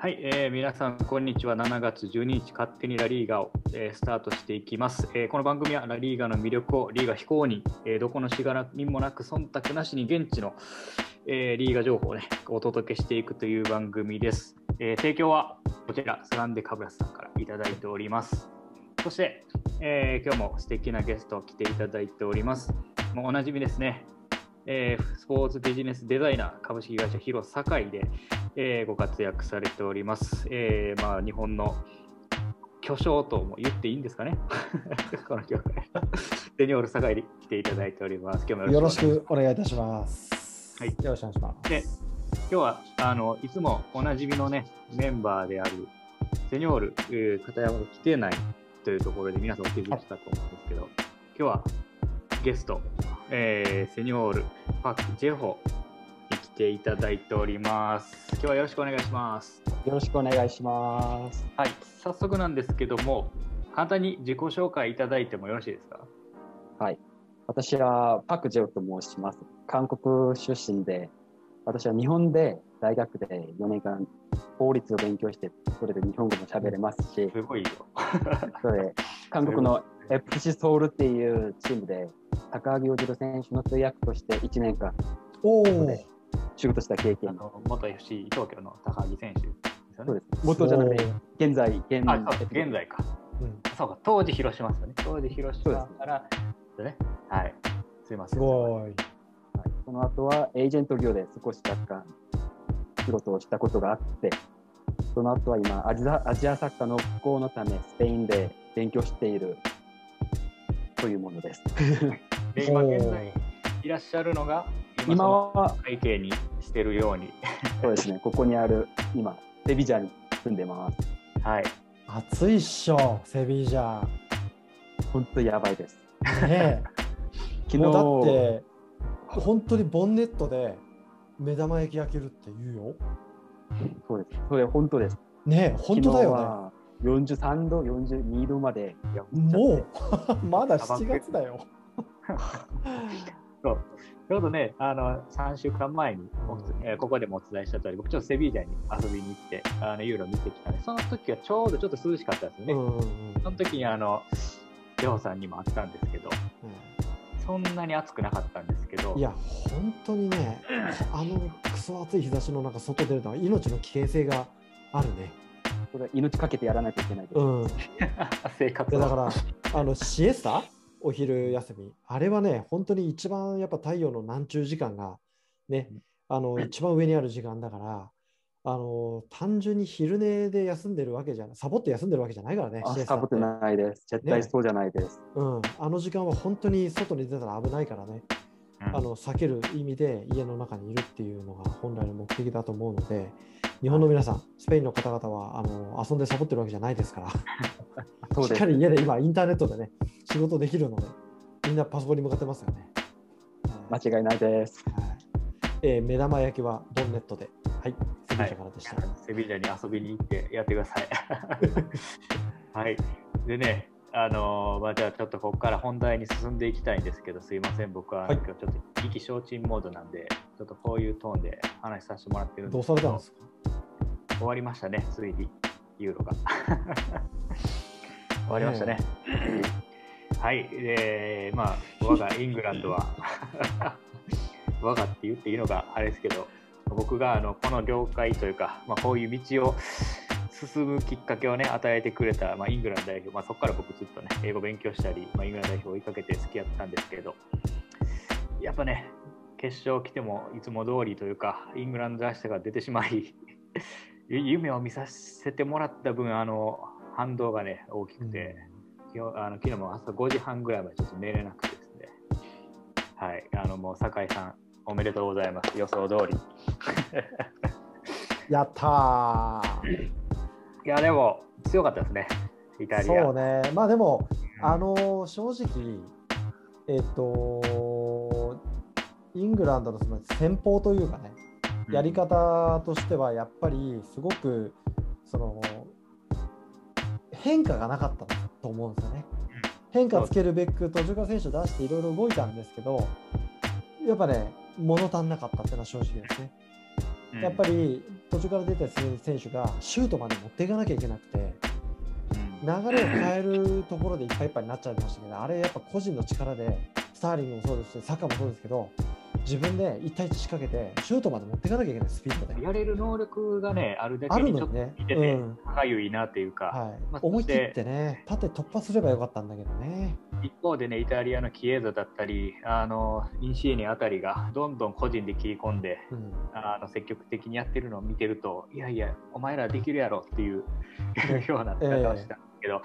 はい、えー皆さん、こんにちは。7月12日、勝手にラリーガを、えースタートしていきます、えーこの番組はラリーガの魅力をリーガ非公認、えーどこのしがらみもなく忖度なしに現地の、えーリーガ情報を、ね、お届けしていくという番組です。えー提供はこちら、サランデカブラスさんからいただいております。そして、えー今日も素敵なゲスト来ていただいております。もうおなじみですね。えースポーツビジネスデザイナー株式会社広堺で、えーご活躍されております。えーまあ、日本の巨匠とも言っていいんですかね この業界。デニオール堺に来ていただいております。今日もよろしくお願いいいたします。はいよろしくお願いします。で今日はあのいつもおなじみのねメンバーであるセニョール、えー片山が来てないというところで皆さんお気づきかと思うんですけど、今日はゲスト、えーセニョールパク・ジェホていただいております。今日はよろしくお願いします。よろしくお願いします。はい、早速なんですけども、簡単に自己紹介いただいてもよろしいですか？はい。私はパク・ジェオと申します。韓国出身で、私は日本で大学で4年間法律を勉強して、それで日本語も喋れますし、すごいよ。それで韓国の FC ソウルっていうチームで、高木洋次郎選手の通訳として1年間おお、で仕事した経あ験。の元 FC 東京の高木選手ですよね。そうです。元じゃなくて、現在、現あ、そう現在か。うんそうか、当時広島ですよね。当時広島から、でね。はい。すいません。すごい。はいその後はエージェント業で少し若干仕事をしたことがあって、その後は今アジア、アジアサッカーの復興のためスペインで勉強しているというものです。で今現在いらっしゃるのが、今は、背景にしてるように。そうですね、ここにある今、セビジャに住んでます。はい。暑いっしょ、セビージャ。本当やばいです。ね昨え。日、もうだって、本当にボンネットで目玉焼き焼けるって言うよ。そうです。それ本当です。ねえ、本当だよ昨日は43度、42度までいやね。もう、まだ7月だよ。そう。ちょうどね、あの、3週間前に、えーここでもお伝えした通り、僕ちょっとセビージャに遊びに行って、あの、ユーロ見てきたんで、その時はちょうどちょっと涼しかったですよね。うんうんうんその時にあの、レオさんにも会ったんですけど、そんなに暑くなかったんですけど、いや、本当にね、あのクソ暑い日差しの中、外出るのは命の危険性があるね。これ命かけてやらないといけないです。うん。生活でだかは。ら、あのシエスタ？お昼休み、あれはね、本当に一番やっぱ太陽の南中時間がね、あの一番上にある時間だから、あの単純に昼寝で休んでるわけじゃない、サボって休んでるわけじゃないからね、サボってないです。絶対そうじゃないです。うん、あの時間は本当に外に出たら危ないからね、うん。あの避ける意味で家の中にいるっていうのが本来の目的だと思うので、日本の皆さん、スペインの方々はあの遊んでサボってるわけじゃないですから。しっか。り家で今インターネットでね仕事できるのでみんなパソコンに向かってますよね。間違いないです。はいえー目玉焼きはボンネットで。はい、セビージャからでした。セビージャに遊びに行ってやってください。はい。でね、あのーまあ、じゃあちょっとここから本題に進んでいきたいんですけど、すいません、僕は、はい。今日ちょっと意気消沈モードなんで、ちょっとこういうトーンで話させてもらってるんどうですけど。されたんですか？終わりましたね、ついに、ユーロが。終わりましたね。はい、えー、まあ、我がイングランドは、我がって言っていいのかあれですけど、僕があのこの業界というか、まあ、こういう道を進むきっかけをね、与えてくれた、まあ、イングランド代表、まあ、そこから僕ずっとね、英語勉強したり、まあ、イングランド代表を追いかけて付き合ったんですけど、やっぱね、決勝来てもいつも通りというか、イングランドらしさが出てしまい、夢を見させてもらった分、あの反動がね、大きくて、今日あの昨日も朝5時半ぐらいまでちょっと寝れなくてですね、はい、あのもう酒井さん、おめでとうございます、予想通り。やったー いや、でも強かったですね、イタリア。そうね、まあでも、うんあのー正直、えっと、イングランドのその戦法というかね、やり方としてはやっぱりすごくその変化がなかったと思うんですよね。変化つけるべく途中から選手を出していろいろ動いたんですけど、やっぱね、物足んなかったっていうのは正直ですね。うんやっぱり途中から出た選手がシュートまで持っていかなきゃいけなくて、流れを変えるところでいっぱいいっぱいになっちゃいましたけど、あれやっぱ個人の力で、スターリングもそうですし、サッカーもそうですけど、自分で1対1仕掛けて、シュートまで持っていかなきゃいけない、スピードで。やれる能力がね、あるだあけにちょっと見てて、ゆいなっていうか、はい。まあ思い切ってね、縦突破すればよかったんだけどね。一方でね、イタリアのキエザだったり、あのインシエニあたりがどんどん個人で切り込んで、うん。あの積極的にやってるのを見てると、いやいや、お前らできるやろっていう ような戦いをしたんですけど、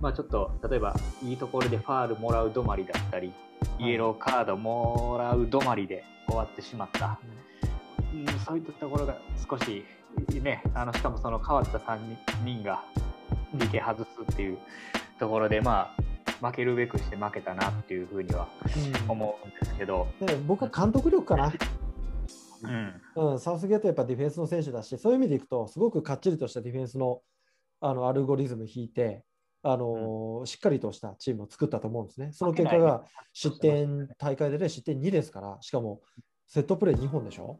まあちょっと例えばいいところでファールもらう止まりだったり、イエローカードもらう止まりで終わってしまった、うん、そういったところが少し、ね、あのしかもその変わった3人が PK 外すっていうところで、まあ、負けるべくして負けたなっていうふうには思うんですけど、で僕は監督力かな。うん、うん、サウスゲートやっぱディフェンスの選手だし、そういう意味でいくと、すごくかっちりとしたディフェンスのあのアルゴリズム引いて、あのーしっかりとしたチームを作ったと思うんですね。その結果が失点、大会でね、失点2ですから、しかもセットプレー2本でしょ？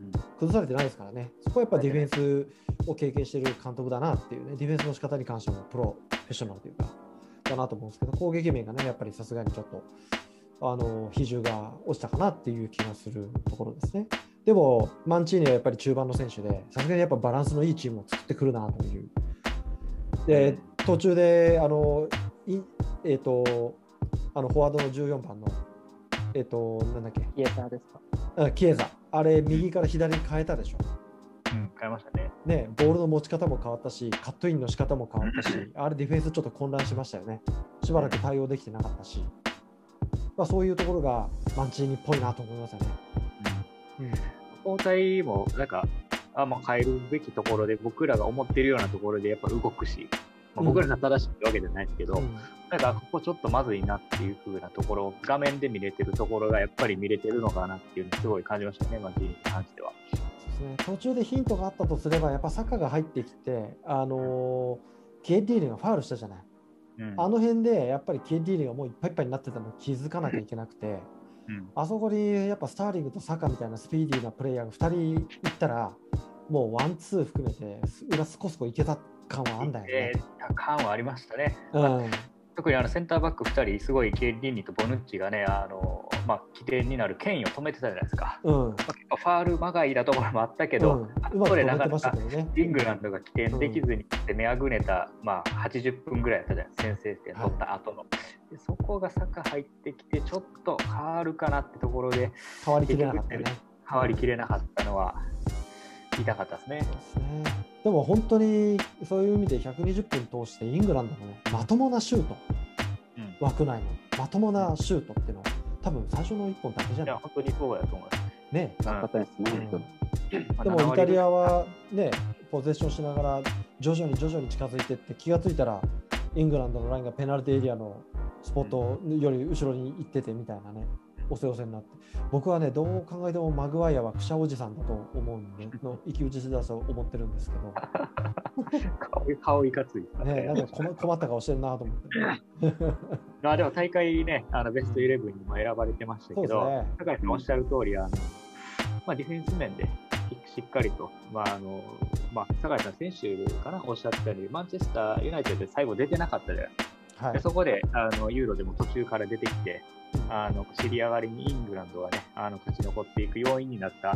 うん。崩されてないですからね、そこはやっぱディフェンスを経験している監督だなっていうね、ディフェンスの仕方に関してもプロフェッショナルというか、だなと思うんですけど、攻撃面がね、やっぱりさすがにちょっと、あの比重が落ちたかなっていう気がするところですね。でも、マンチーニはやっぱり中盤の選手で、さすがにやっぱバランスのいいチームを作ってくるなという。で、途中で、あの、いえっ、と、あのフォワードの14番の、えっ、と、なんだっけ、イエサーですか？あキエザ、あれ、右から左に変えたでしょ。うん、変えましたね。ね、ボールの持ち方も変わったし、カットインの仕方も変わったし、あれディフェンスちょっと混乱しましたよね。しばらく対応できてなかったし、まあ、そういうところがマンチーニっぽいなと思いますよね。うん交代もなんかあ、まあ、変えるべきところで僕らが思ってるようなところでやっぱ動くし、まあ、うん僕らが正しいわけじゃないですけど、うんなんかここちょっとまずいなっていう風なところ画面で見れてるところがやっぱり見れてるのかなっていうのをすごい感じましたね、マジに関しては。ですね、途中でヒントがあったとすれば、やっぱサッカーが入ってきて、あのーケイディーリがファウルしたじゃない。うんあの辺でやっぱりケイディーリがもういっぱいいっぱいになってたのを気づかなきゃいけなくて、うんあそこにやっぱスターリングとサカみたいなスピーディーなプレイヤーが2人いったら、もうワンツー含めて裏スコスコいけた感はあんだよえね。ー感はありましたね。うん特にあのセンターバック2人、すごいケイリンニとボヌッチがね、あのまあ、起点になる権威を止めてたじゃないですか。うん、まあ結構ファールまがいなところもあったけど、うん、うまく止めてましたけどね。イングランドが起点できずに攻めあぐねた、まあ、80分ぐらいやったじゃない先制点取った後の、でそこが坂入ってきてちょっと変わるかなってところで変わりきれなかったね。変わりきれなかったのは痛かったですね。そうですね。でも本当にそういう意味で120分通してイングランドの、ね、まともなシュート、うん。枠内のまともなシュートっていうのは、多分最初の1本だけじゃい？やない。本当にそうやと思います。ね、うんなかったですね、うん。でも7割イタリアはね、ポゼッションしながら徐々に徐々に近づいていって気がついたらイングランドのラインがペナルティエリアのスポットより後ろに行っててみたいなね、押せ押せになって。僕はね、どう考えてもマグワイアはくしゃおじさんだと思うんで、の生き打ちだと思ってるんですけど、顔顔いかついね、ね。なんか困困った顔してるなと思って。まあでも大会ね、あのベストイレブンにも選ばれてましたけど、ね。高橋さんおっしゃる通り、あのまあ、ディフェンス面でしっかりと、まああのまあ、酒井さん選手かな、おっしゃったように、マンチェスターユナイテッドで最後出てなかったじゃないですか。はいで。そこであのユーロでも途中から出てきて、あの尻上がりにイングランドがね、あの勝ち残っていく要因になった、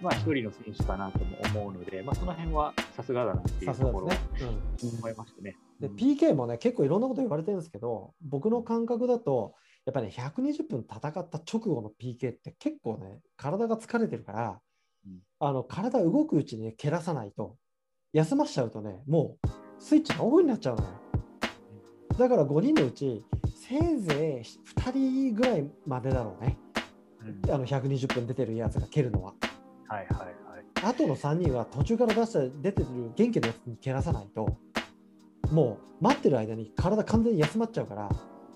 まあ、一人の選手かなとも思うので、まあ、その辺はさすがだなっていさうところをね。うん。思いましたね。でうん。PK もね結構いろんなこと言われてるんですけど僕の感覚だとやっぱり、ね、120分戦った直後の PK って結構ね体が疲れてるから、うん。あの体動くうちに、ね、蹴らさないと休ましちゃうとねもうスイッチがオフになっちゃうのよ。だから5人のうちせいぜい2人ぐらいまでだろうねうんあの120分出てるやつが蹴るのははいはいはい。あとの3人は途中から出した出てる元気なやつに蹴らさないともう待ってる間に体完全に休まっちゃうから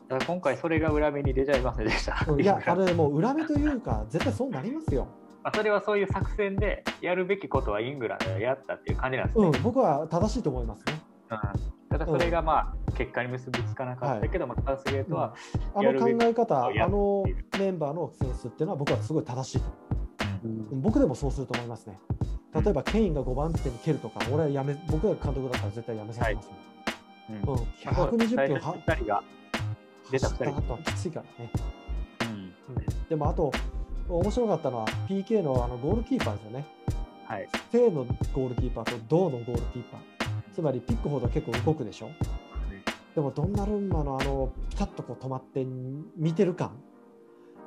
だから今回それが裏目に出ちゃいませんでした。うんいや、あれもう裏目というか、絶対そうなりますよ。まあそれはそういう作戦でやるべきことはイングランドがやったっていう感じなんですね。うん、僕は正しいと思いますね。うんただそれがまあ結果に結びつかなかったけど、まあサウスゲートは、あの考え方、あのメンバーのセンスっていうのは僕はすごい正しいとう。僕でもそうすると思いますね。例えばケインが5番手に蹴るとか、俺はやめ、僕が監督だったら絶対やめさせますもん。うんうん、120分は2人が出た2人はきついからね。うんうんでもあと、面白かったのは PK のあのゴールキーパーですよね。はい正のゴールキーパーと銅のゴールキーパー。つまりピックフォードは結構動くでしょ。でもドンナルンマのあのピタッとこう止まって見てる感。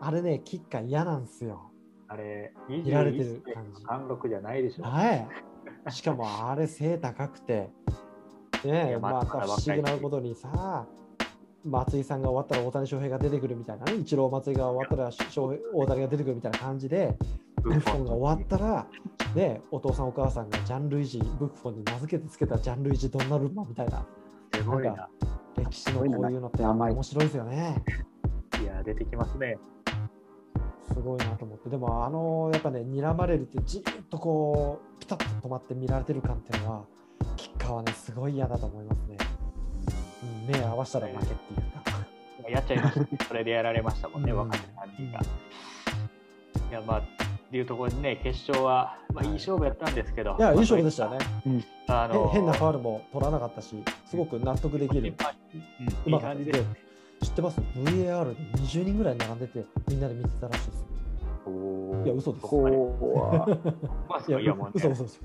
あれね、キッカー嫌なんですよ。あれ見られてる21感じ。貫禄じゃないでしょ。はい。しかもあれ背高くて、ねえ、また不思議なことにさ、松井さんが終わったら大谷翔平が出てくるみたいなね、イチロー松井が終わったら翔平大谷が出てくるみたいな感じで、ブッフォン。が終わったら、ね、お父さんお母さんがジャンルイジ、ブッフォンに名付けてつけたジャンルイジ・ドンナルンマみたいな、すごいな。なんか歴史のこういうのって面白いですよね。いや出てきますね。すごいなと思って、でもあのやっぱね、睨まれるってじーっとこう、ピタッと止まって見られてる感っていうのは、キッカーはね、すごい嫌だと思いますね。うん目合わせたら負けっていうか。やっちゃいました。それでやられましたもんね、うん。若手3人が、いやまあっていうところでね決勝は、まあ、いい勝負やったんですけど、いや、いいまあ勝負でしたね。あのへ変なファウルも取らなかったし、すごく納得できる。うん、ういい感じです。知ってます ?VAR で20人ぐらい並んでて、みんなで見てたらしいですいや、嘘です。こうは、まあ、いや、いやもうね、嘘嘘嘘。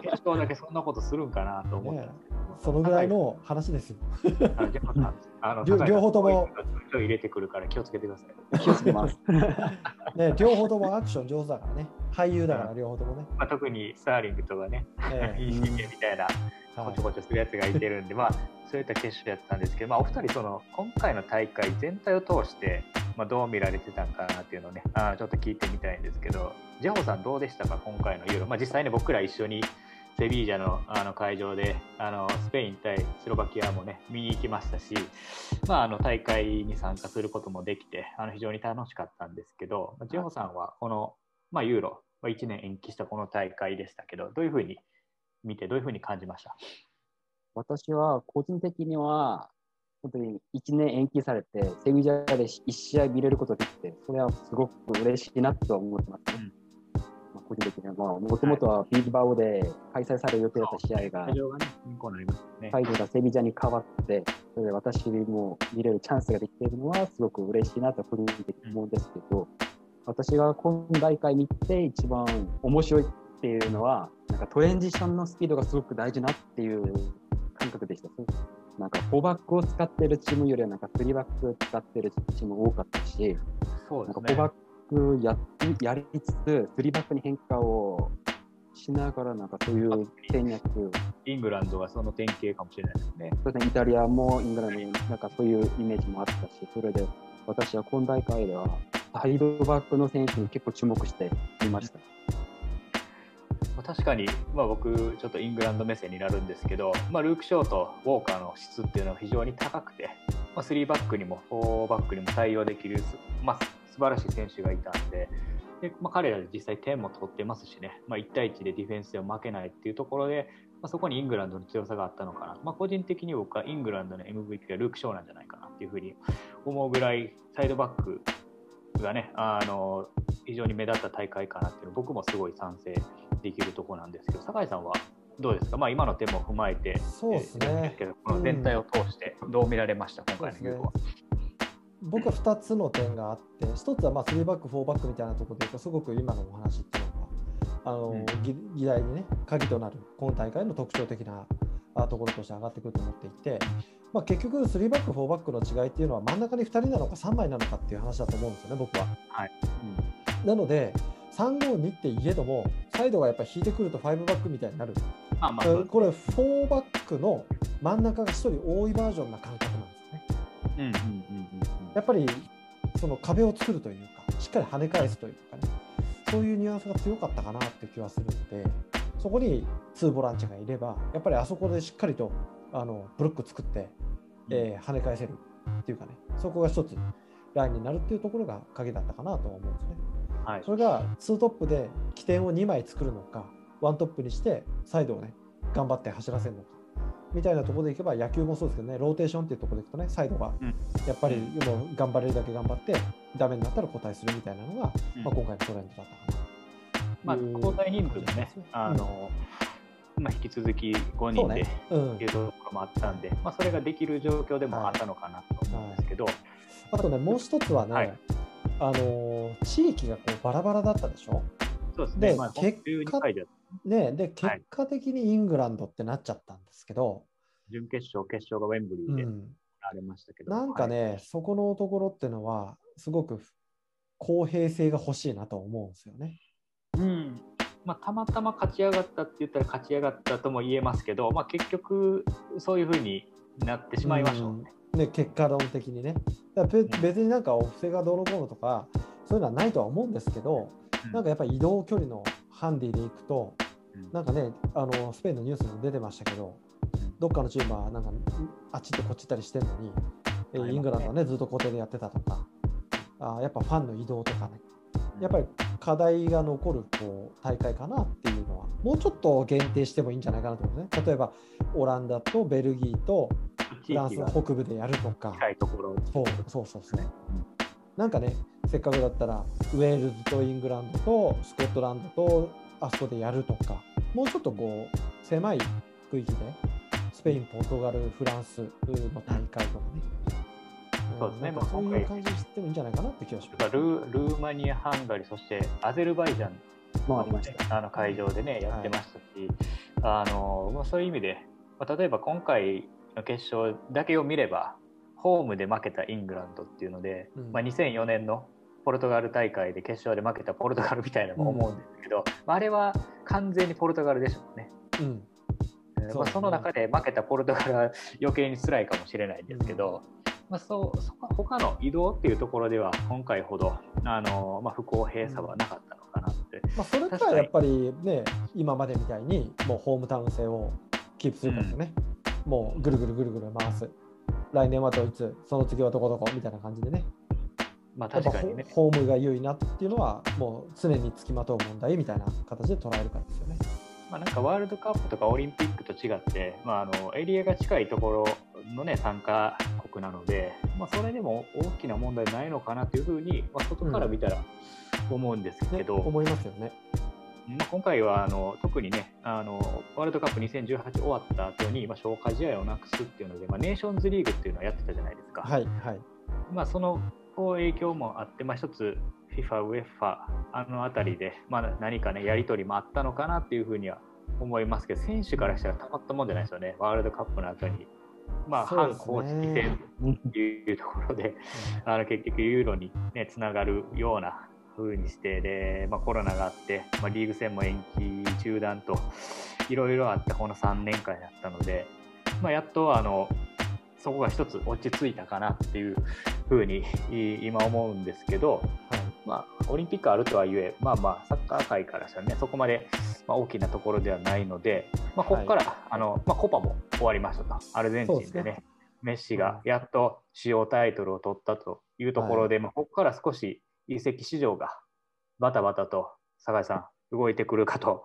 決勝だけそんなことするんかなと思ったんですけど、そのぐらいの話ですよ。あの両方とも入れてくるから気をつけてください。気をつけます。ね、両方ともアクション上手だからね。俳優だから、両方ともね。まあ、特にスターリングとかね、えいい神経みたいなこちょこちょするやつがいてるんで、まあ、そういった決勝やったんですけど、まあ、お二人その今回の大会全体を通して、まあ、どう見られてたんかなっていうのをねあちょっと聞いてみたいんですけど。ジェホさんどうでしたか？今回のユーロ、まあ、実際ね僕ら一緒にセビージャのあの会場であのスペイン対スロバキアもね見に行きましたし、まあ、あの大会に参加することもできてあの非常に楽しかったんですけど、ジェホさんはこの、まあ、ユーロ、まあ、1年延期したこの大会でしたけどどういうふうに見てどういうふうに感じました？私は個人的には、本当に1年延期されて、セビジャで1試合見れることができて、それはすごく嬉しいなと思ってます、ねまあ個人的には、まあ、もともとはビーバオで開催される予定だった試合が会、場がセビジャに変わって、それで私も見れるチャンスができているのは、すごく嬉しいなと個人的に思うんですけど、私が今大会見て一番面白いっていうのは、なんかトレンジションのスピードがすごく大事なっていう感覚でした。なんか4バックを使ってるチームよりはなんか3バックを使ってるチーム多かったし、なんかそうですね。4バックやっやりつつ、3バックに変化をしながら、なんかそういう戦略、イングランドがその典型かもしれないですね。そうですね、イタリアもイングランドもなんかそういうイメージもあったし、それで私は今大会ではサイドバックの選手に結構注目してみました。ま、確かに、まあ、僕、ちょっとイングランド目線になるんですけど、まあ、ルーク・ショーとウォーカーの質っていうのは非常に高くて、まあ、3バックにも4バックにも対応できるす、まあ、素晴らしい選手がいたんで、でまあ、彼らで実際点も取ってますしね、まあ、1対1でディフェンスでも負けないっていうところで、まあ、そこにイングランドの強さがあったのかな、まあ、個人的に僕はイングランドの MVP がルーク・ショーなんじゃないかなっていうふうに思うぐらい、サイドバックがね、あの非常に目立った大会かなっていうの僕もすごい賛成できるところなんですけど、酒井さんはどうですか、まあ、今の点も踏まえて、そうですね。けどこの全体を通してどう見られました、今回のユーロは。僕は2つの点があって、1つはまあ3バック、4バックみたいなところで言うと、すごく今のお話っていうのが、あのうん。議議題にね、鍵となる今大会の特徴的なあところとして上がってくると思っていて、まあ、結局、3バック、4バックの違いっていうのは、真ん中に2人なのか3枚なのかっていう話だと思うんですよね、僕は。はい。なので、352って言えども、サイドがやっぱり引いてくると5バックみたいになる。まあまあこれ、4バックの真ん中が1人多いバージョンな感覚なんですね。うんやっぱりその壁を作るというか、しっかり跳ね返すというかね、そういうニュアンスが強かったかなって気はするので、そこに2ボランチがいれば、やっぱりあそこでしっかりとあのブロック作って、えー跳ね返せるっていうかね、そこが一つラインになるっていうところが鍵だったかなとは思うんですね。はい。それが2トップで起点を2枚作るのか、1トップにしてサイドをね、頑張って走らせるのか、みたいなところでいけば、野球もそうですけどね、ローテーションっていうところでいくとね、サイドがうん。やっぱりもう頑張れるだけ頑張って、ダメになったら交代するみたいなのが、うん。まあ、今回のトレンドだったかな。まあ、交代人数もね、あのまあ、引き続き5人でっていうところもあったんで、まあ、それができる状況でもあったのかなと思うんですけど、あとね、もう一つはね、あの地域がこうバラバラだったでしょ？そうですね、で、結果ね、で結果的にイングランドってなっちゃったんですけど、準決勝、決勝がウェンブリーでありましたけど、なんかね、そこのところっていうのは、すごく公平性が欲しいなと思うんですよね。うん。まあ、たまたま勝ち上がったって言ったら勝ち上がったとも言えますけど、まあ、結局そういうふうになってしまいましょうね。うん、ね結果論的にね。だ別になんかお布施がどうのこうのとかそういうのはないとは思うんですけど、うん、なんかやっぱり移動距離のハンディでいくと、うん、なんかねあのスペインのニュースにも出てましたけどどっかのチームはなんかあっち行ってこっち行ったりしてるのに、えイングランドはねずっと固定でやってたとかあやっぱファンの移動とかね。やっぱり課題が残るこう大会かなっていうのはもうちょっと限定してもいいんじゃないかなと思うね。例えばオランダとベルギーとフランスの北部でやるとか。そうそうそうそう、なんかねせっかくだったらウェールズとイングランドとスコットランドとあそこでやるとかもうちょっとこう狭い区域でスペインポルトガルフランスの大会とかねそうですね、まあ、そういう感じにしてもいいんじゃないかなって気がします。ルルーマニア、ハンガリー、そしてアゼルバイジャン。もありました、あの会場でね、やってましたし、はい、あのまあ、そういう意味で、まあ、例えば今回の決勝だけを見れば、ホームで負けたイングランドっていうので、うん、まあ、2004年のポルトガル大会で決勝で負けたポルトガルみたいなのも思うんですけど、うん、あれは完全にポルトガルでしょうね。うん。そまあ、その中で負けたポルトガルは余計に辛いかもしれないんですけど、まあ、そうそ他の移動っていうところでは今回ほどあの、まあ、不公平さはなかったのかなって。まあ、それとはやっぱりね今までみたいにもうホームタウン性をキープするかとね、うん、もうぐるぐるぐるぐる回す来年はドイツその次はどこどこみたいな感じでね。まあ確かにね、ホームが優位なっていうのはもう常につきまとう問題みたいな形で捉えるかですよね。まあ、なんかワールドカップとかオリンピックと違って、まあ、あのエリアが近いところの、ね、参加国なので、まあ、それでも大きな問題ないのかなというふうに、まあ、外から見たら思うんですけど、うんね、思いますよね。まあ、今回はあの特にねあのワールドカップ2018終わった後に、まあ、消化試合をなくすっていうので、まあ、ネーションズリーグっていうのをやってたじゃないですか。はいはいまあ、その影響もあって、まあ、一つ FIFA、UEFA あの辺りで、まあ、何かねやり取りもあったのかなっていうふうには思いますけど選手からしたらたまったもんじゃないですよねワールドカップの後に。まあ、反公式戦というところで、あの結局、ユーロに、ね、つながるような風にしてで、まあ、コロナがあって、まあ、リーグ戦も延期、中断といろいろあってこの3年間やったので、まあ、やっとあのそこが一つ落ち着いたかなっていうふうに今思うんですけど、はいまあ、オリンピックあるとはいえ、まあまあ、サッカー界からしたらね、そこまで、まあ、大きなところではないので、まあ、ここから、はい、あのまあ、コパも終わりましたと、アルゼンチンでね、ね。メッシがやっと主要タイトルを取ったというところで、はい、まあ、ここから少し移籍市場がバタバタと、酒井さん、動いてくるかと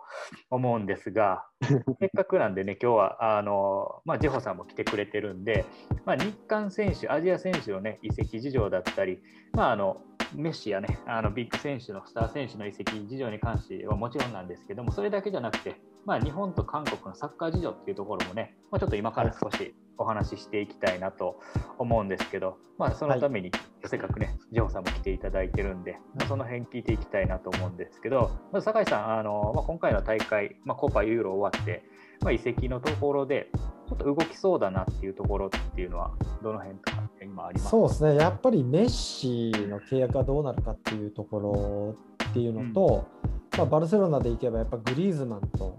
思うんですが、せっかくなんでね、今日はあの、まあ、ジェホさんも来てくれてるんで、まあ、日韓選手、アジア選手の、ね、移籍事情だったり、まあ、あのメッシやね、あのビッグ選手のスター選手の移籍事情に関してはもちろんなんですけども、それだけじゃなくて、まあ、日本と韓国のサッカー事情っていうところもね、まあ、ちょっと今から少しお話ししていきたいなと思うんですけど、まあ、そのために、せっかくね、ジョーさんも来ていただいてるんで、まあ、その辺聞いていきたいなと思うんですけど、まず酒井さん、あのまあ、今回の大会、まあ、コパ、ユーロ終わって、まあ、移籍のところで、ちょっと動きそうだなっていうところっていうのは、どの辺とか今あります？そうですね、やっぱりメッシの契約がどうなるかっていうところっていうのと、うん、まあ、バルセロナでいけば、やっぱグリーズマンと、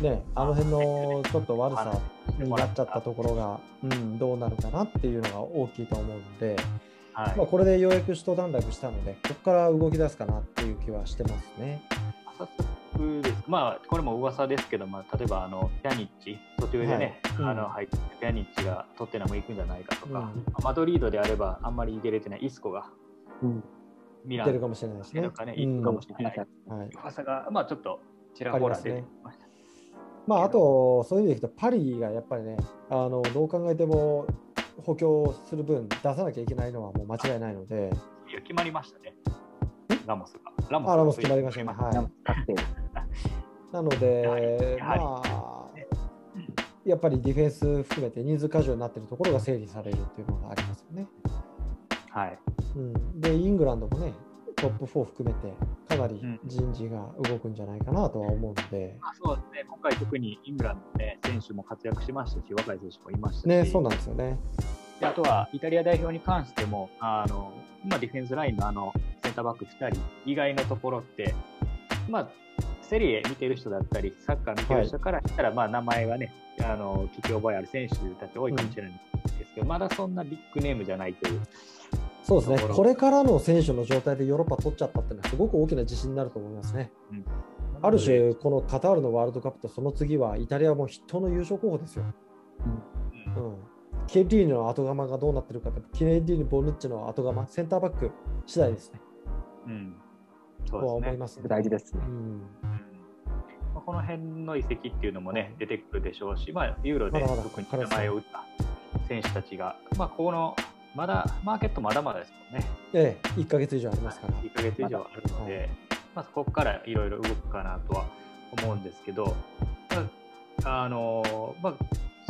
ね、あの辺のちょっと悪さになっちゃったところが、うん、どうなるかなっていうのが大きいと思うので、はい、まあ、これでようやく一段落したので、ここから動き出すかなっていう気はしてますね。ですまあ、これも噂ですけど、まあ、例えばあのピャニッチ、途中でね、はい、あの入ってピャニッチがトッテナム行くんじゃないかとか、うん、マドリードであればあんまり出れてないイスコが、うん、ミラン出るかもしれないですね。かね、行くかもしれない。はい、噂が、まあ、ちょっとちらほら出てました。まあ、あと、そういう意味でいくと、パリがやっぱりね、あのどう考えても補強する分、出さなきゃいけないのはもう間違いないので。いや、決まりましたね。ラモスが。ラモスラモス決まりましたね。はい。なので、まあ、やっぱりディフェンス含めて人数過剰になっているところが整理されるっていうのがありますよね。はい。うん、で、イングランドもね、トップ4含めて、かなりうん人事が動くんじゃないかなとは思うので、まあ、そうですね、今回特にイングランドの、ね、選手も活躍しましたし、若い選手もいましたし、ね、そうなんですよね。であとはイタリア代表に関しても、あのまあ、ディフェンスラインのあのセンターバック2人以外のところって、まあ、セリエ見てる人だったり、サッカー見てる人からしたら、まあ、名前がね、あの聞き覚えある選手たち多いかもしれないんですけど、まだそんなビッグネームじゃないという。そうですねとこれからの選手の状態でヨーロッパ取っちゃったっていうのは、すごく大きな自信になると思いますね。うんある種、このカタールのワールドカップとその次は、イタリアも筆頭の優勝候補ですよ。うんうん、ケディーニの後釜がどうなってるかって、ケディーニ、ボヌッチの後釜、センターバック次第ですね。うんそうですね思いますね。大事ですねう。んこの辺の移籍っていうのもね、出てくるでしょうし、まあ、ユーロで特に名前を打った選手たちが、まあ、この、まだ、マーケットまだまだですもんね。ええ、1ヶ月以上ありますから。1ヶ月以上あるので、まあ、ここからいろいろ動くかなとは思うんですけど、まああのまあ、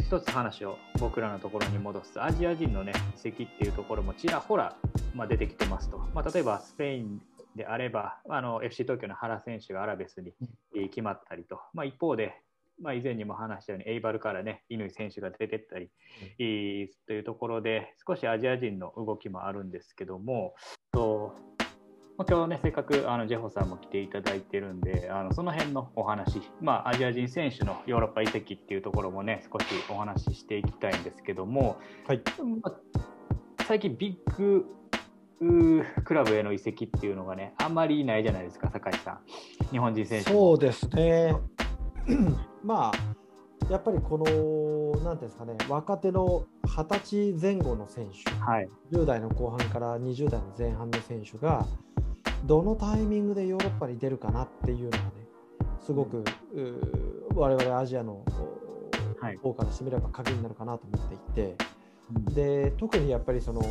一つ話を僕らのところに戻すアジア人の、ね、移籍っていうところもちらほら、まあ、出てきてますと、まあ、例えばスペインであればあの FC 東京の原選手がアラベスにえー決まったりと、まあ、一方で、まあ、以前にも話したようにエイバルからね乾選手が出てったり、えーというところで少しアジア人の動きもあるんですけどもとまあ、今日ね、せっかくあのジェホさんも来ていただいてるんで、あのその辺のお話、まあ、アジア人選手のヨーロッパ移籍っていうところもね、少しお話ししていきたいんですけども、はい。まあ最近ビッグクラブへの移籍っていうのがね、あんまりないじゃないですか、酒井さん。日本人選手もそうですね。まあ、やっぱりこの、なんていうんですかね、若手の20歳前後の選手、はい。10代の後半から20代の前半の選手が、どのタイミングでヨーロッパに出るかなっていうのがね、すごく、うー我々アジアのはい方からしてみれば鍵になるかなと思っていて、うんで特にやっぱりその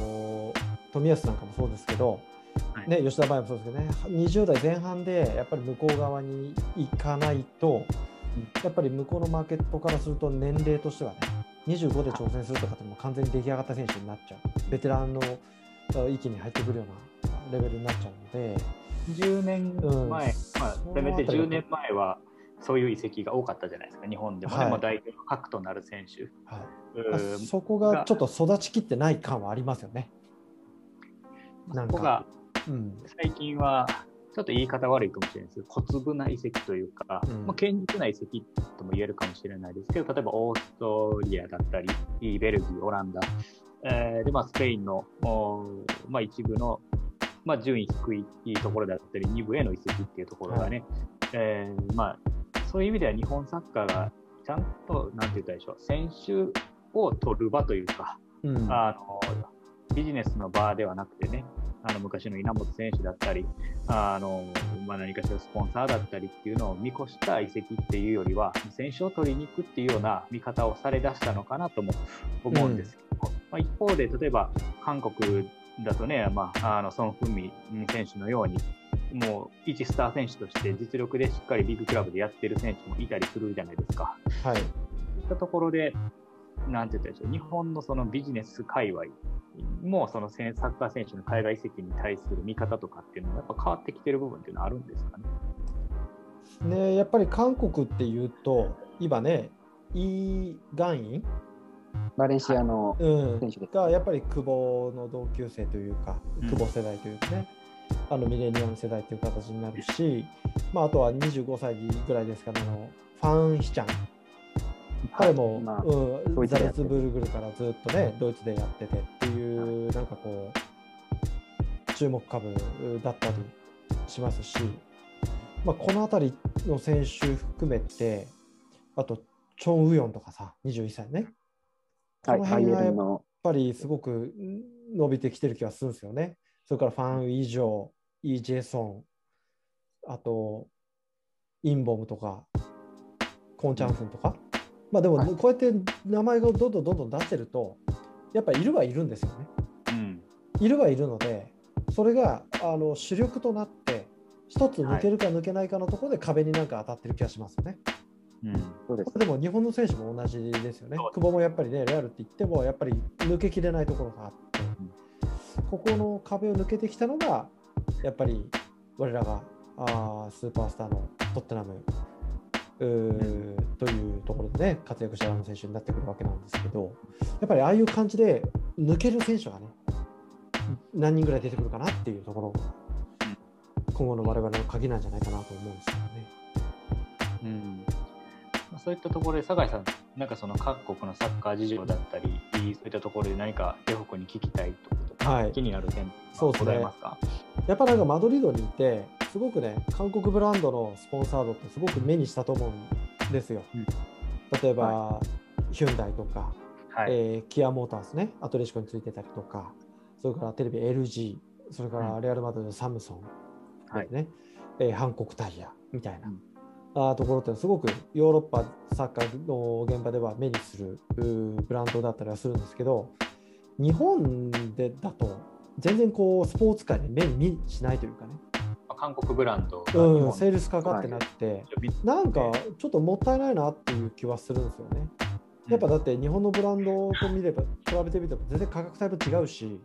冨安なんかもそうですけど、はい。ね、吉田麻也もそうですけどね20代前半でやっぱり向こう側に行かないとやっぱり向こうのマーケットからすると年齢としてはね25で挑戦するとかってもう完全に出来上がった選手になっちゃう。ベテランのあ域に入ってくるようなレベルになっちゃうので、10年うん。前、まあせめてあたりは10年前はそういう移籍が多かったじゃないですか、日本でもね、はい。もう代表の核となる選手。はい、そこがちょっと育ちきってない感はありますよね。なんかそこがうん。最近はちょっと言い方悪いかもしれないですけど、小粒な移籍というか、うん。まあ、堅実な移籍とも言えるかもしれないですけど、例えばオーストリアだったり、ベルギー、オランダ、えーでまあ、スペインの、まあ、一部の、まあ、順位低いところだったり、2部への移籍っていうところがね、えーまあ、そういう意味では日本サッカーがちゃんと、なんて言ったでしょう、選手を取る場というか、うん。あのビジネスの場ではなくてね、あの昔の稲本選手だったり、あのまあ、何かしらスポンサーだったりっていうのを見越した移籍っていうよりは、選手を取りに行くっていうような見方をされだしたのかなとも思うんですけど、まあ、一方で、例えば韓国だとね、まあ、あのソン・フンミ選手のように、もう一スター選手として実力でしっかりビッグクラブでやってる選手もいたりするじゃないですか。はいそういったところで、なんて言ったでしょう、日本のそのビジネス界隈も、そのサッカー選手の海外移籍に対する見方とかっていうのは、やっぱ変わってきてる部分っていうのはあるんですかね？ね、やっぱり韓国っていうと、今ね、イ・ガンイン、バレンシアのうん。選手ですがやっぱり久保の同級生というか、うん。久保世代というかね、あのミレニアム世代という形になるし、まあ、あとは25歳ぐらいですから、あのファン・ヒチャン、彼も、まあうん、ザルツブルグルからずっとね、ドイツでやっててっていう、なんかこう、注目株だったりしますし、まあ、この辺りの選手含めて、あと、チョン・ウヨンとかさ、21歳ね。はい、この辺がやっぱりすごくん伸びてきてる気がするんですよね。それからファン・以上、イ・ジェソン、あと、インボムとか、コン・チャンフンとか。まあでも、はいこうやって名前がどんどんどんどん出してると、やっぱりいるはいるんですよね。うん。いるはいるので、それがあの主力となって一つ抜けるか抜けないかのところで壁になんか当たってる気がしますよね。うんそうです。でも日本の選手も同じですよね。久保もやっぱりね、レアルって言っても、やっぱり抜けきれないところがあって、ここの壁を抜けてきたのが、やっぱり我らがあースーパースターのトッテナムというところでね、活躍した選手になってくるわけなんですけど、やっぱりああいう感じで抜ける選手がね、何人ぐらい出てくるかなっていうところが、今後の我々の鍵なんじゃないかなと思うんですけどね。うんそういったところで酒井さん、なんかその各国のサッカー事情だったり、そういったところで何かレホコに聞きたいと、はい。気になる点そうですね。ございますか？やっぱなんかマドリードにいて、すごくね、韓国ブランドのスポンサードってすごく目にしたと思うんですよ。うん。例えば、ヒュンダイとか、はい。えーキアモータースね、アトレシコについてたりとか、それからテレビ LG、それからレアル・マドリードサムソン、はい。ねえー韓国タイヤみたいな、うん。あーところってすごくヨーロッパサッカーの現場では目にするブランドだったりはするんですけど、日本でだと全然こうスポーツ界に目に見しないというかね、まあ韓国ブランドうん、本セールスかかってなくて、なんかちょっともったいないなっていう気はするんですよね。やっぱだって日本のブランドと見れば比べてみても全然価格帯も違うし、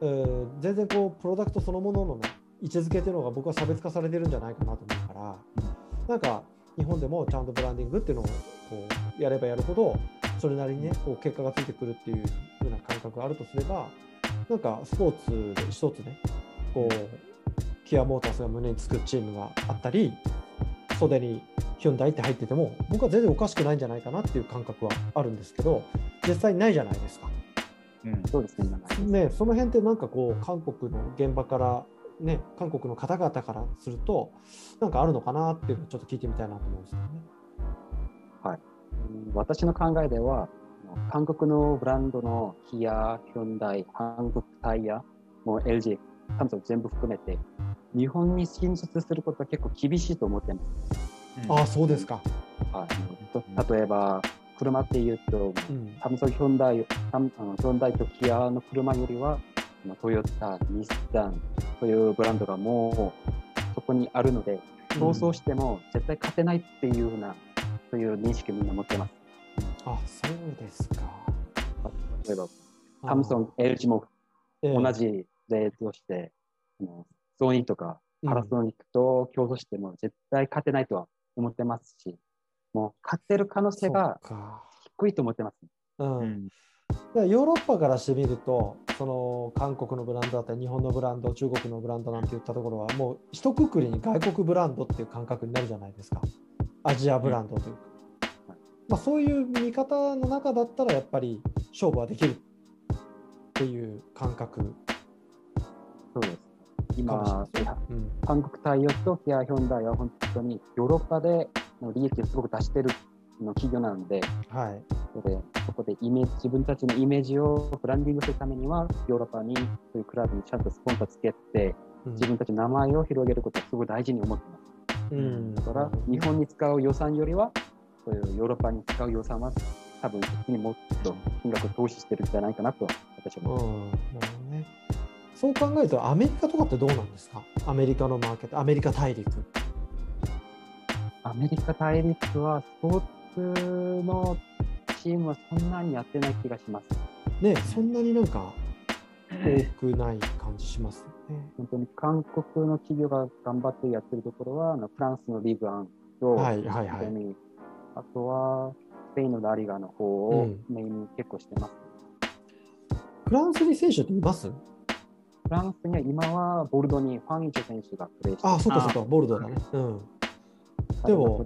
うん。うん。全然こうプロダクトそのものの、ね、位置づけっていうのが僕は差別化されてるんじゃないかなと思うから、なんか日本でもちゃんとブランディングっていうのをこうやればやるほどそれなりにねこう結果がついてくるっていう風な感覚があるとすればなんかスポーツで一つねこうキアモータースが胸につくチームがあったり袖にヒュンダイって入ってても僕は全然おかしくないんじゃないかなっていう感覚はあるんですけど実際ないじゃないですか。うんそうですね。その辺ってなんかこう韓国の現場から、ね、韓国の方々からするとなんかあるのかなっていうのをちょっと聞いてみたいなと思うんですよね。うん私の考えでは、韓国のブランドのキア、ヒョンダイ、韓国タイヤ、もう LG、サムソン全部含めて、日本に進出することは結構厳しいと思ってます。ああそうですか。はい、例えば、車っていうと、うん。サムソン、ヒョンダイ、サムヒョンダイとキアの車よりは、まあトヨタ、日産というブランドがもうそこにあるので、競争しても絶対勝てないっていうふうな、そういう認識をみんな持ってます。あそうですか。例えば、サムソン、LG もええ。同じ例として、あのソニーとかうん。パナソニックと競争しても絶対勝てないとは思ってますし、もう勝ってる可能性がそうか。低いと思ってます。うん。うん。ヨーロッパからしてみるとその韓国のブランドだったり日本のブランド中国のブランドなんていったところはもう一括りに外国ブランドっていう感覚になるじゃないですかアジアブランドというか、まあ、そういう見方の中だったらやっぱり勝負はできるっていう感覚そうです。か今。うん韓国タイヤとキア・ヒョンダイは本当にヨーロッパでの利益をすごく出してるの企業なので、はいそこでそこでイメージ自分たちのイメージをブランディングするためには、ヨーロッパにそういうクラブにちゃんとスポンサーつけて、うん自分たちの名前を広げることをすごく大事に思ってます。うんだから、日本に使う予算よりは、そういうヨーロッパに使う予算は、多分、そっちにもっと金額を投資してるんじゃないかなと、私は思います。そう考えると、アメリカとかってどうなんですか？アメリカのマーケット、アメリカ大陸。アメリカ大陸は、スポーツのチームはそんなにやってない気がします。ね、そんなになんか多くない感じします？本当に韓国の企業が頑張ってやってるところは、あのフランスのリーグアンと、はいはいはいあとはスペインのラリガの方をうんメインに結構してます。フランスに選手っています？フランスには今はボルドにファン・イチョ選手がプレーしてあ、そうかそうか、ボルドーだね。うん。でも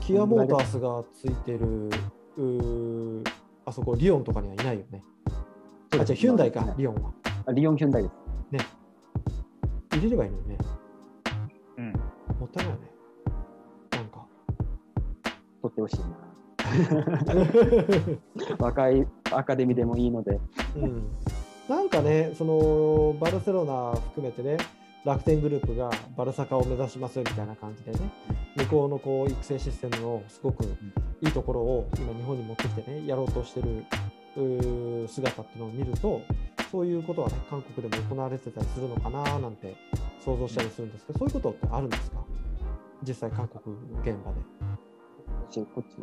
キアモータースがついてる、うーあそこ、リオンとかにはいないよね。あ、じゃあヒュンダイか、リオンは。あリオン・ヒュンダイです。入れればいいのにね。うんもったいないよね。なんか。取ってほしいな。若いアカデミーでもいいので、うん、なんかね、そのバルセロナ含めてね、楽天グループがバルサカを目指しますみたいな感じでね、向こうのこう育成システムのすごくいいところを今、日本に持ってきてね、やろうとしてる姿っていうのを見ると、そういうことはね、韓国でも行われてたりするのかななんて想像したりするんですけど、そういうことってあるんですか？実際、韓国の現場で。私こっち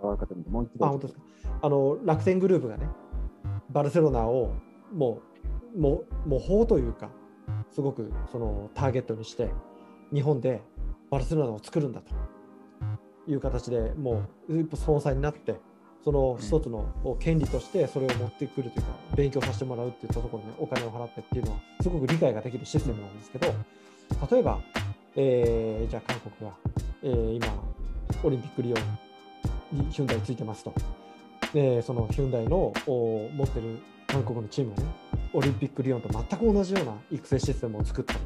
分かったんでもう一度。あ本当ですか？あの楽天グループがね、バルセロナをもう、もう模倣というか、すごくそのターゲットにして、日本でバルセロナを作るんだという形でもうスポンサーになって、その一つの権利としてそれを持ってくるというか、勉強させてもらうっていったところに、ね、お金を払ってっていうのは、すごく理解ができるシステムなんですけど、例えば、えーじゃあ韓国が、えー今、オリンピック利用にヒュンダイついてますと。で、そのヒュンダイのお持ってる韓国のチームがね、オリンピックリオンと全く同じような育成システムを作ったり、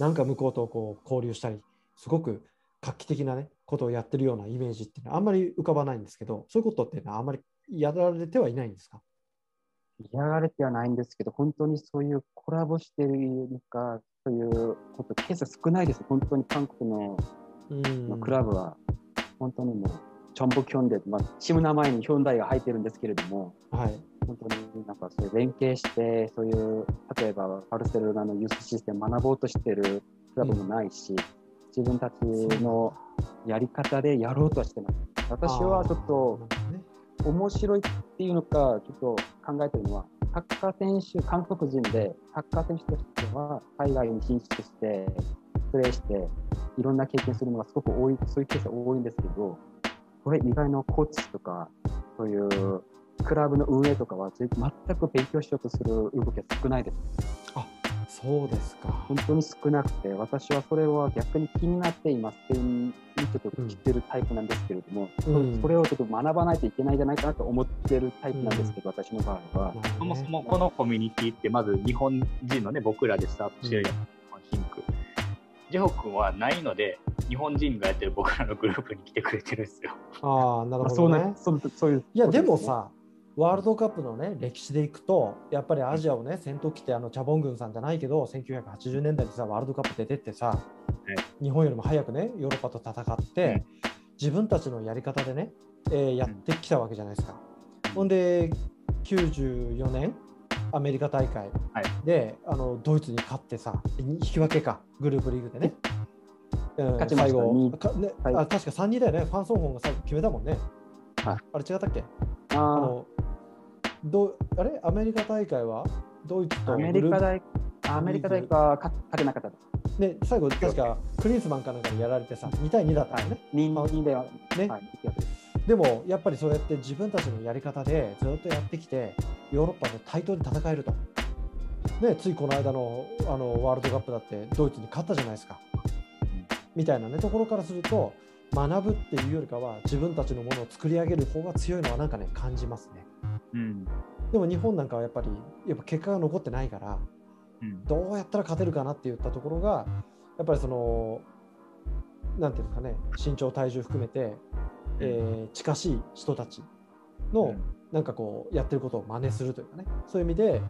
なんか向こうとこう交流したり、すごく画期的なね、ことをやってるようなイメージっていうのはあんまり浮かばないんですけど、そういうことっていうのはあんまりやられてはいないんですか？やられてはないんですけど、本当にそういうコラボしてるのか、そういうこと、ケース少ないです。本当に韓国のうんまあクラブは、本当にもう、チョンボキョンで、まあ、チーム名前にヒョンダイが入ってるんですけれども、はい。本当になんかそういう連携して、そういう、例えばバルセロナのユースシステム学ぼうとしてるクラブもないし、自分たちのやり方でやろうとはしてます。私はちょっと、面白いっていうのか、ちょっと考えてるのは、サッカー選手、韓国人で、サッカー選手としては、海外に進出して、プレーして、いろんな経験するのがすごく多い、そういうケースが多いんですけど、これ以外のコーチとか、そういうクラブの運営とかは、全く勉強しようとする動きは少ないです。ほどねそうですか。本当に少なくて、私はそれは逆に気になって今、スペインにちょっと来てるタイプなんですけれども、うんそそれをちょっと学ばないといけないんじゃないかなと思ってるタイプなんですけど、私の場合は。そもそもこのコミュニティってまず日本人のね僕らでスタートしてるやん、ヒンク。ジホ君はないので日本人がやってる僕らのグループに来てくれてるんですよ。ああ、なるまあほどねそうな。そうそういう。いや、でもさ、ワールドカップのね、歴史でいくと、やっぱりアジアをね、先頭来て、あの、チャボン軍さんじゃないけど、1980年代にさ、ワールドカップ出てってさ、日本よりも早くね、ヨーロッパと戦って、うん。自分たちのやり方でね、えーやってきたわけじゃないですか。ほんで、94年、アメリカ大会で、あのドイツに勝ってさ、引き分けか、グループリーグでね。うん最後ねはい。あ確か3人だよね、ファン・ソンホンが最後決めたもんね。はい。あれ違ったっけ？ああのどあれ？アメリカ大会は？ドイツーとアメリカ大アメリカ大会は勝勝てなかったです。プで最後、確かクリンスマンかなんかにやられてさ、2対2だったよね。2人では、ね。はい、でもやっぱりそうやって自分たちのやり方でずっとやってきてヨーロッパの対等で戦えると、ね、ついこの間のあのワールドカップだってドイツに勝ったじゃないですか、みたいな、ね、ところからすると学ぶっていうよりかは自分たちのものを作り上げる方が強いのはなんかね感じますね。うん。でも日本なんかはやっぱりやっぱ結果が残ってないからうん。どうやったら勝てるかなって言ったところがやっぱりそのなんていうんですかね身長体重含めて、えー近しい人たちの、なんかこうやってることを真似するというかねそういう意味で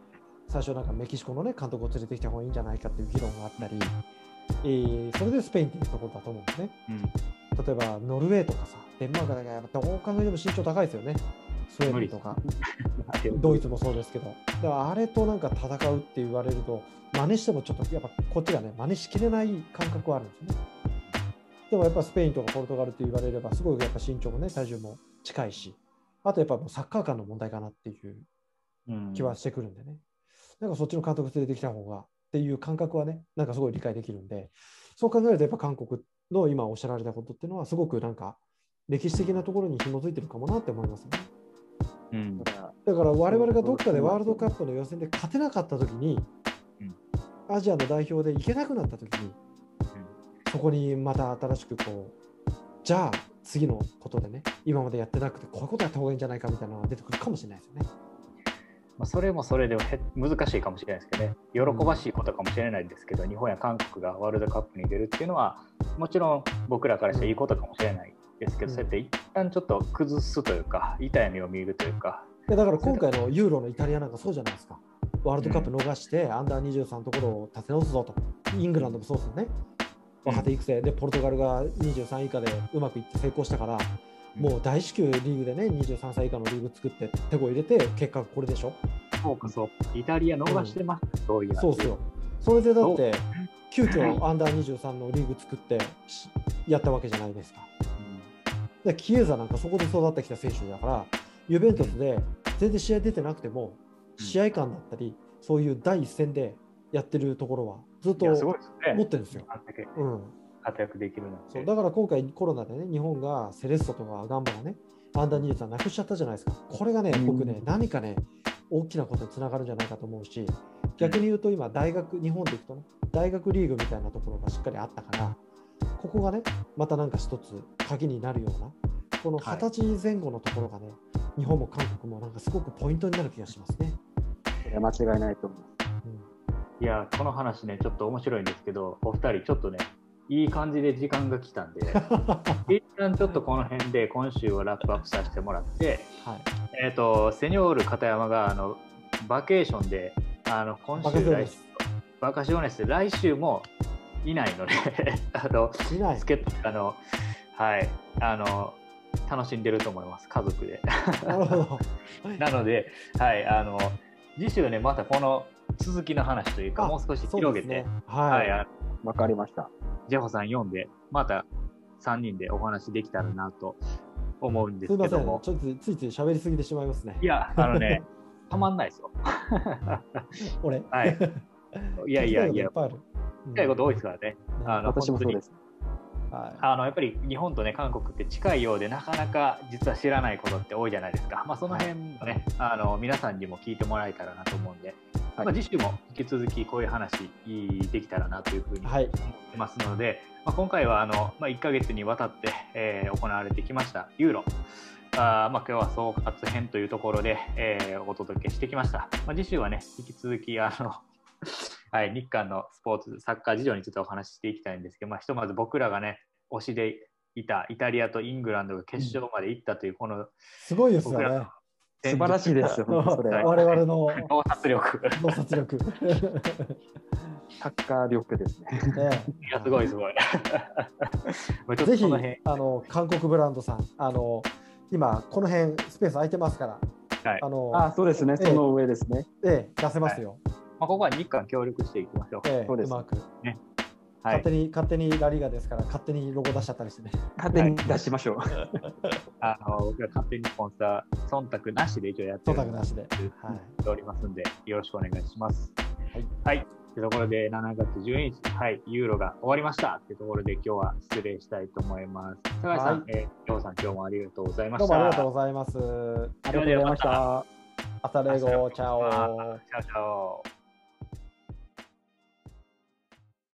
最初なんかメキシコのね監督を連れてきた方がいいんじゃないかっていう議論があったり、えーそれでスペインっていうところだと思うんですね。うん例えばノルウェーとかさデンマークだけやっぱどう考えても身長高いですよね。スウェーデンとか。ドイツもそうですけど。だからあれとなんか戦うって言われると真似してもちょっとやっぱこっちがね真似しきれない感覚はあるんですよね。でもやっぱスペインとかポルトガルって言われればすごいやっぱ身長もね体重も近いし。あとやっぱサッカー界の問題かなっていううん。気はしてくるんでね、なんかそっちの監督連れてきた方がっていう感覚はね、なんかすごい理解できるんで、そう考えるとやっぱ韓国の今おっしゃられたことっていうのは、すごくなんか歴史的なところに紐づいてるかもなって思いますね。うんだから我々がどっかでワールドカップの予選で勝てなかった時に、うんアジアの代表で行けなくなった時に、そこにまた新しくこう、じゃあ次のことでね、今までやってなくてこういうことやった方がいいんじゃないかみたいなのが出てくるかもしれないですよね。まあ、それもそれでへ難しいかもしれないですけどね、喜ばしいことかもしれないですけど、日本や韓国がワールドカップに出るっていうのは、もちろん僕らからしていいことかもしれないですけど、うん。そうやって一旦ちょっと崩すというか、痛い目を見るというか、いやだから今回のユーロのイタリアなんかそうじゃないですか。ワールドカップ逃して、アンダー23のところを立て直すぞと。イングランドもそうですよね。若手育成。で、ポルトガルが23以下でうまくいって成功したから、もう大至急リーグでね、23歳以下のリーグ作って、手こ入れて、結果がこれでしょ？そうか、そうか。イタリア逃してます、そういや。そうっすよ。それでだって、急遽アンダー23のリーグ作ってしやったわけじゃないですか。でキエザなんかそこで育ってきた選手だから、ユベントスで全然試合出てなくても、試合感だったり、そういう第一線でやってるところはずっと。持ってるんですよ。うん、活躍できるなんて。そうだから今回コロナでね、日本がセレッソとかガンバがね、アンダー23なくしちゃったじゃないですか。これがね、うん僕ね、何かね、大きなことにつながるんじゃないかと思うし、逆に言うと今、大学、日本でいくとね、大学リーグみたいなところがしっかりあったから、ここがね、またなんか一つ鍵になるような、このはい二十歳前後のところがね、日本も韓国もなんかすごくポイントになる気がしますね。それは間違いないと思います。いや、この話ね、ちょっと面白いんですけど、お二人、ちょっとね、いい感じで時間が来たんで、一旦ちょっとこの辺で今週はラップアップさせてもらって、はい、えっ、と、セニョール片山があのバケーションで、あの今週、来週。バカショーネスで来週もいないので、あの。助っ人あの、はい、あの、楽しんでると思います、家族で。なので、はい、あの、次週ね、またこの続きの話というか、あもう少し広げて。は、はいわかりました。ジェホさん読んで、また3人でお話できたらなと思うんですすいません、けども、ちょっとついつい喋りすぎてしまいますねい。や、あのね、たまんないですよ。俺？はい。いやいやいや聞きたいこと多いですからね。あの私もそうです。はいあのやっぱり日本とね韓国って近いようでなかなか実は知らないことって多いじゃないですか。まあその辺もね、あの皆さんにも聞いてもらえたらなと思うんで、はいまあ次週も引き続きこういう話できたらなというふうにはい。思ってますので、まあ、今回はあの、まあ、1ヶ月にわたって、えー行われてきましたユーロ。あーまあ、今日は総括編というところで、えーお届けしてきました。まあ、次週はね、引き続きあの、はい、日韓のスポーツ、サッカー事情についてお話ししていきたいんですけど、まあ、ひとまず僕らがね、推しでいたイタリアとイングランドが決勝まで行ったという、このすごいですよね。素晴らしいですよ、それは。我々の洞察力。洞察力。サッカー力ですね。ねいや、すごいすごい。ぜひあの韓国ブランドさん、あの今この辺スペース空いてますから、はいあのあ、そうですね。ええその上ですね。ええ出せますよ。まあ、ここは日韓協力していきましょう。ええそうですうまく、はい勝手に勝手にラリーガですから勝手にロゴ出しちゃったりしてね。勝手に出しましょう。あの僕が勝手にスポンサー、忖度なしで一応やってる忖度なしで。はいしておりますんで、よろしくお願いします。はい。はい。というところで、7月12日、はい、ユーロが終わりましたというところで、今日は失礼したいと思います。高橋さん、はいえー、ジョーさん、今日もありがとうございました。どうもありがとうございます。ありがとうございました。アタレゴ、チャオ。チャオチャオ。